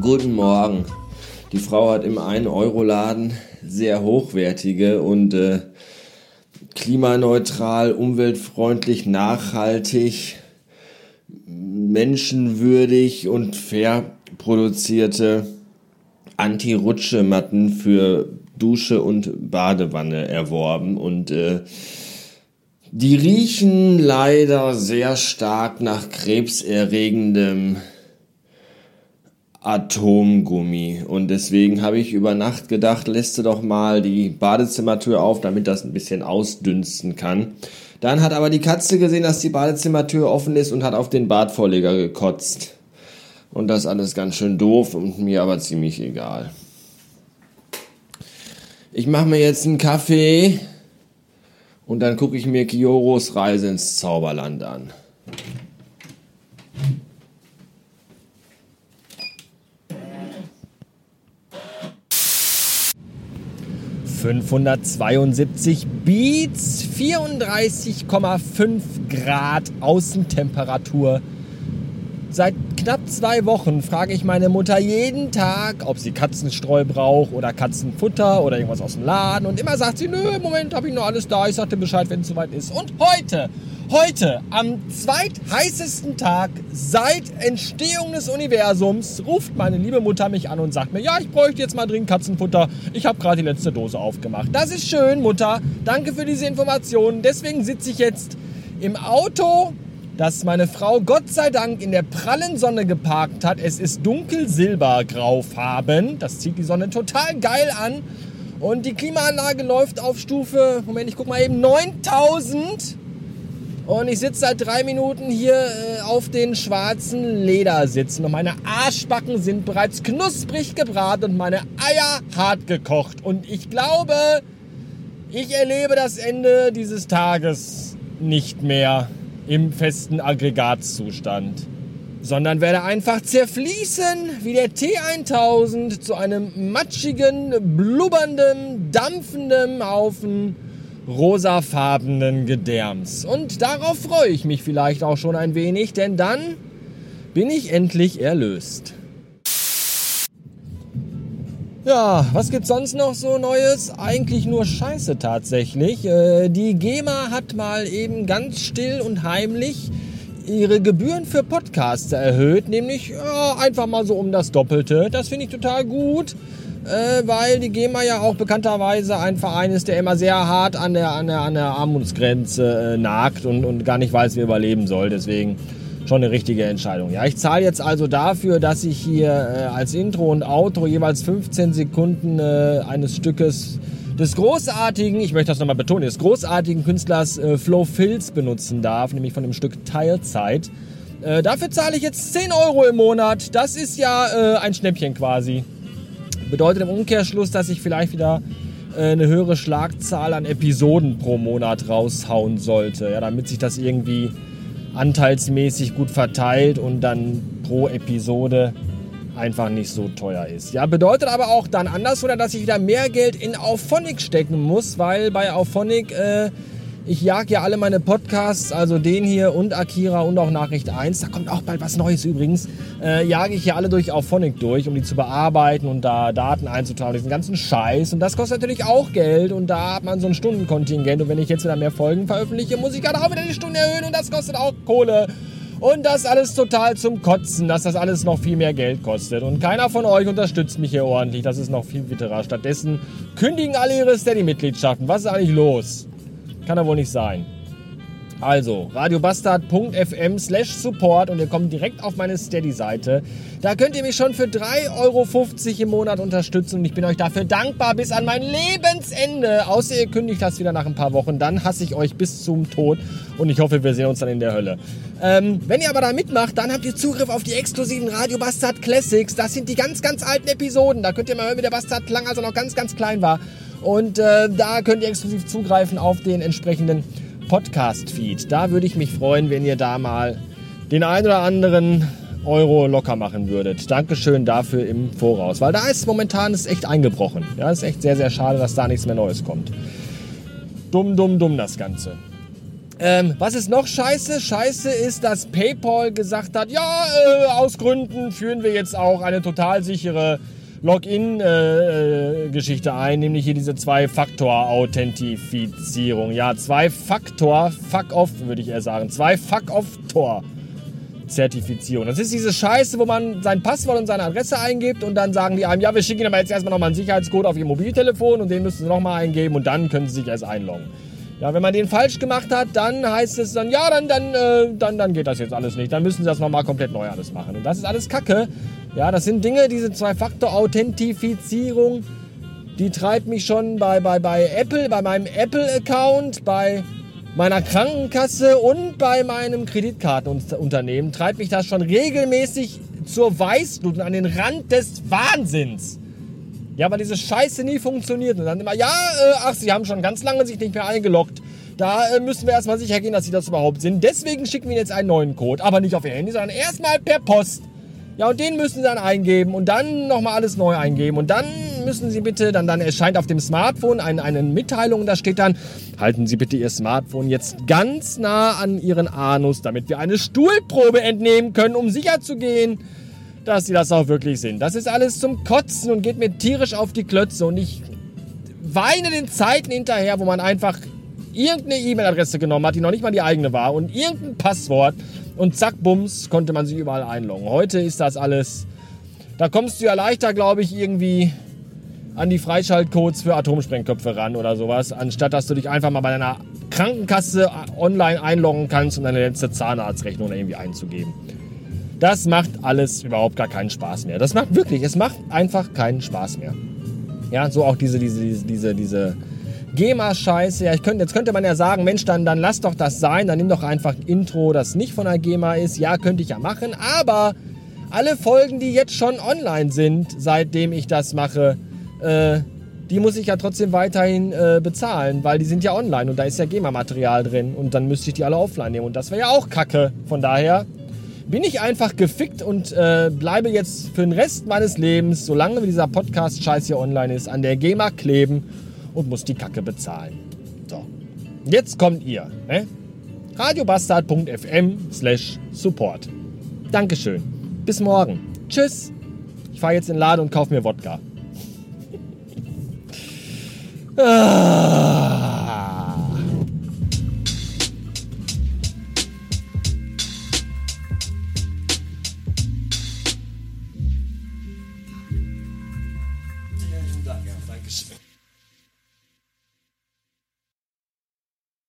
Guten Morgen. Die Frau hat im 1-Euro-Laden sehr hochwertige und äh, klimaneutral, umweltfreundlich, nachhaltig, menschenwürdig und fair produzierte Anti-Rutsche-Matten für Dusche und Badewanne erworben und äh, die riechen leider sehr stark nach krebserregendem Atomgummi. Und deswegen habe ich über Nacht gedacht, lässt du doch mal die Badezimmertür auf, damit das ein bisschen ausdünsten kann. Dann hat aber die Katze gesehen, dass die Badezimmertür offen ist und hat auf den Badvorleger gekotzt. Und das alles ganz schön doof und mir aber ziemlich egal. Ich mache mir jetzt einen Kaffee und dann gucke ich mir Kioros Reise ins Zauberland an. 572 Beats, 34,5 Grad Außentemperatur. Seit knapp zwei Wochen frage ich meine Mutter jeden Tag, ob sie Katzenstreu braucht oder Katzenfutter oder irgendwas aus dem Laden. Und immer sagt sie, nö, im Moment habe ich noch alles da. Ich sagte Bescheid, wenn es soweit ist. Und heute Heute, am zweitheißesten Tag seit Entstehung des Universums, ruft meine liebe Mutter mich an und sagt mir, ja, ich bräuchte jetzt mal dringend Katzenfutter. Ich habe gerade die letzte Dose aufgemacht. Das ist schön, Mutter. Danke für diese Informationen. Deswegen sitze ich jetzt im Auto, das meine Frau Gott sei Dank in der prallen Sonne geparkt hat. Es ist dunkel silbergraufarben. Das zieht die Sonne total geil an. Und die Klimaanlage läuft auf Stufe, Moment, ich guck mal eben, 9000. Und ich sitze seit drei Minuten hier äh, auf den schwarzen Ledersitzen und meine Arschbacken sind bereits knusprig gebraten und meine Eier hart gekocht. Und ich glaube, ich erlebe das Ende dieses Tages nicht mehr im festen Aggregatzustand, sondern werde einfach zerfließen wie der T1000 zu einem matschigen, blubbernden, dampfenden Haufen rosafarbenen Gedärms. Und darauf freue ich mich vielleicht auch schon ein wenig, denn dann bin ich endlich erlöst. Ja, was gibt's sonst noch so Neues? Eigentlich nur Scheiße tatsächlich. Äh, die GEMA hat mal eben ganz still und heimlich ihre Gebühren für Podcasts erhöht, nämlich ja, einfach mal so um das Doppelte. Das finde ich total gut äh, weil die GEMA ja auch bekannterweise ein Verein ist, der immer sehr hart an der, an der, an der Armutsgrenze äh, nagt und, und gar nicht weiß, wie er überleben soll. Deswegen schon eine richtige Entscheidung. Ja, ich zahle jetzt also dafür, dass ich hier äh, als Intro und Outro jeweils 15 Sekunden äh, eines Stückes des großartigen, ich möchte das nochmal betonen, des großartigen Künstlers äh, Flo Filz benutzen darf, nämlich von dem Stück Teilzeit. Äh, dafür zahle ich jetzt 10 Euro im Monat. Das ist ja äh, ein Schnäppchen quasi. Bedeutet im Umkehrschluss, dass ich vielleicht wieder äh, eine höhere Schlagzahl an Episoden pro Monat raushauen sollte, ja, damit sich das irgendwie anteilsmäßig gut verteilt und dann pro Episode einfach nicht so teuer ist. Ja, bedeutet aber auch dann anders, oder dass ich wieder mehr Geld in Auphonic stecken muss, weil bei Auphonic äh, ich jag ja alle meine Podcasts, also den hier und Akira und auch Nachricht 1. Da kommt auch bald was Neues übrigens. Äh, jage ich ja alle durch auf Phonic durch, um die zu bearbeiten und da Daten einzutragen, diesen ganzen Scheiß. Und das kostet natürlich auch Geld und da hat man so ein Stundenkontingent. Und wenn ich jetzt wieder mehr Folgen veröffentliche, muss ich gerade auch wieder die Stunde erhöhen und das kostet auch Kohle. Und das alles total zum Kotzen, dass das alles noch viel mehr Geld kostet. Und keiner von euch unterstützt mich hier ordentlich. Das ist noch viel bitterer. Stattdessen kündigen alle ihre Steady-Mitgliedschaften. Was ist eigentlich los? Kann ja wohl nicht sein. Also, radiobastard.fm slash support und ihr kommt direkt auf meine Steady-Seite. Da könnt ihr mich schon für 3,50 Euro im Monat unterstützen und ich bin euch dafür dankbar bis an mein Lebensende. Außer ihr kündigt das wieder nach ein paar Wochen, dann hasse ich euch bis zum Tod und ich hoffe, wir sehen uns dann in der Hölle. Ähm, wenn ihr aber da mitmacht, dann habt ihr Zugriff auf die exklusiven Radio Bastard Classics. Das sind die ganz, ganz alten Episoden. Da könnt ihr mal hören, wie der Bastard klang, als er noch ganz, ganz klein war. Und äh, da könnt ihr exklusiv zugreifen auf den entsprechenden Podcast-Feed. Da würde ich mich freuen, wenn ihr da mal den ein oder anderen Euro locker machen würdet. Dankeschön dafür im Voraus, weil da ist momentan ist echt eingebrochen. Ja, ist echt sehr, sehr schade, dass da nichts mehr Neues kommt. Dumm, dumm, dumm das Ganze. Ähm, was ist noch scheiße? Scheiße ist, dass PayPal gesagt hat, ja, äh, aus Gründen führen wir jetzt auch eine total sichere Login-Geschichte äh, ein, nämlich hier diese Zwei-Faktor-Authentifizierung. Ja, Zwei-Faktor, Fuck-Off, würde ich eher sagen. Zwei-Fuck-Off-Tor. Zertifizierung. Das ist diese Scheiße, wo man sein Passwort und seine Adresse eingibt und dann sagen die einem, ja, wir schicken Ihnen aber jetzt erstmal nochmal einen Sicherheitscode auf Ihr Mobiltelefon und den müssen Sie nochmal eingeben und dann können Sie sich erst einloggen. Ja, wenn man den falsch gemacht hat, dann heißt es dann, ja, dann, dann, äh, dann, dann geht das jetzt alles nicht. Dann müssen sie das nochmal komplett neu alles machen. Und das ist alles Kacke. Ja, das sind Dinge, diese Zwei-Faktor-Authentifizierung, die treibt mich schon bei, bei, bei Apple, bei meinem Apple-Account, bei meiner Krankenkasse und bei meinem Kreditkartenunternehmen treibt mich das schon regelmäßig zur Weißglut und an den Rand des Wahnsinns. Ja, weil diese Scheiße nie funktioniert. Und dann immer, ja, äh, ach, sie haben schon ganz lange sich nicht mehr eingeloggt. Da äh, müssen wir erstmal sicher gehen, dass sie das überhaupt sind. Deswegen schicken wir jetzt einen neuen Code. Aber nicht auf ihr Handy, sondern erstmal per Post. Ja, und den müssen sie dann eingeben und dann nochmal alles neu eingeben. Und dann müssen sie bitte, dann, dann erscheint auf dem Smartphone ein, eine Mitteilung, da steht dann, halten Sie bitte Ihr Smartphone jetzt ganz nah an Ihren Anus, damit wir eine Stuhlprobe entnehmen können, um sicher zu gehen, dass sie das auch wirklich sind. Das ist alles zum Kotzen und geht mir tierisch auf die Klötze und ich weine den Zeiten hinterher, wo man einfach irgendeine E-Mail-Adresse genommen hat, die noch nicht mal die eigene war und irgendein Passwort und zack, bums, konnte man sich überall einloggen. Heute ist das alles, da kommst du ja leichter, glaube ich, irgendwie an die Freischaltcodes für Atomsprengköpfe ran oder sowas, anstatt dass du dich einfach mal bei deiner Krankenkasse online einloggen kannst, um deine letzte Zahnarztrechnung irgendwie einzugeben. Das macht alles überhaupt gar keinen Spaß mehr. Das macht wirklich, es macht einfach keinen Spaß mehr. Ja, so auch diese, diese, diese, diese, diese GEMA-Scheiße. Ja, ich könnte, jetzt könnte man ja sagen, Mensch, dann, dann lass doch das sein, dann nimm doch einfach Intro, das nicht von der GEMA ist. Ja, könnte ich ja machen, aber alle Folgen, die jetzt schon online sind, seitdem ich das mache, äh, die muss ich ja trotzdem weiterhin äh, bezahlen, weil die sind ja online und da ist ja GEMA-Material drin und dann müsste ich die alle offline nehmen und das wäre ja auch Kacke. Von daher bin ich einfach gefickt und äh, bleibe jetzt für den Rest meines Lebens, solange dieser Podcast-Scheiß hier online ist, an der GEMA kleben und muss die Kacke bezahlen. So, jetzt kommt ihr. Ne? radiobastard.fm slash support. Dankeschön. Bis morgen. Tschüss. Ich fahre jetzt in den Laden und kaufe mir Wodka. ah.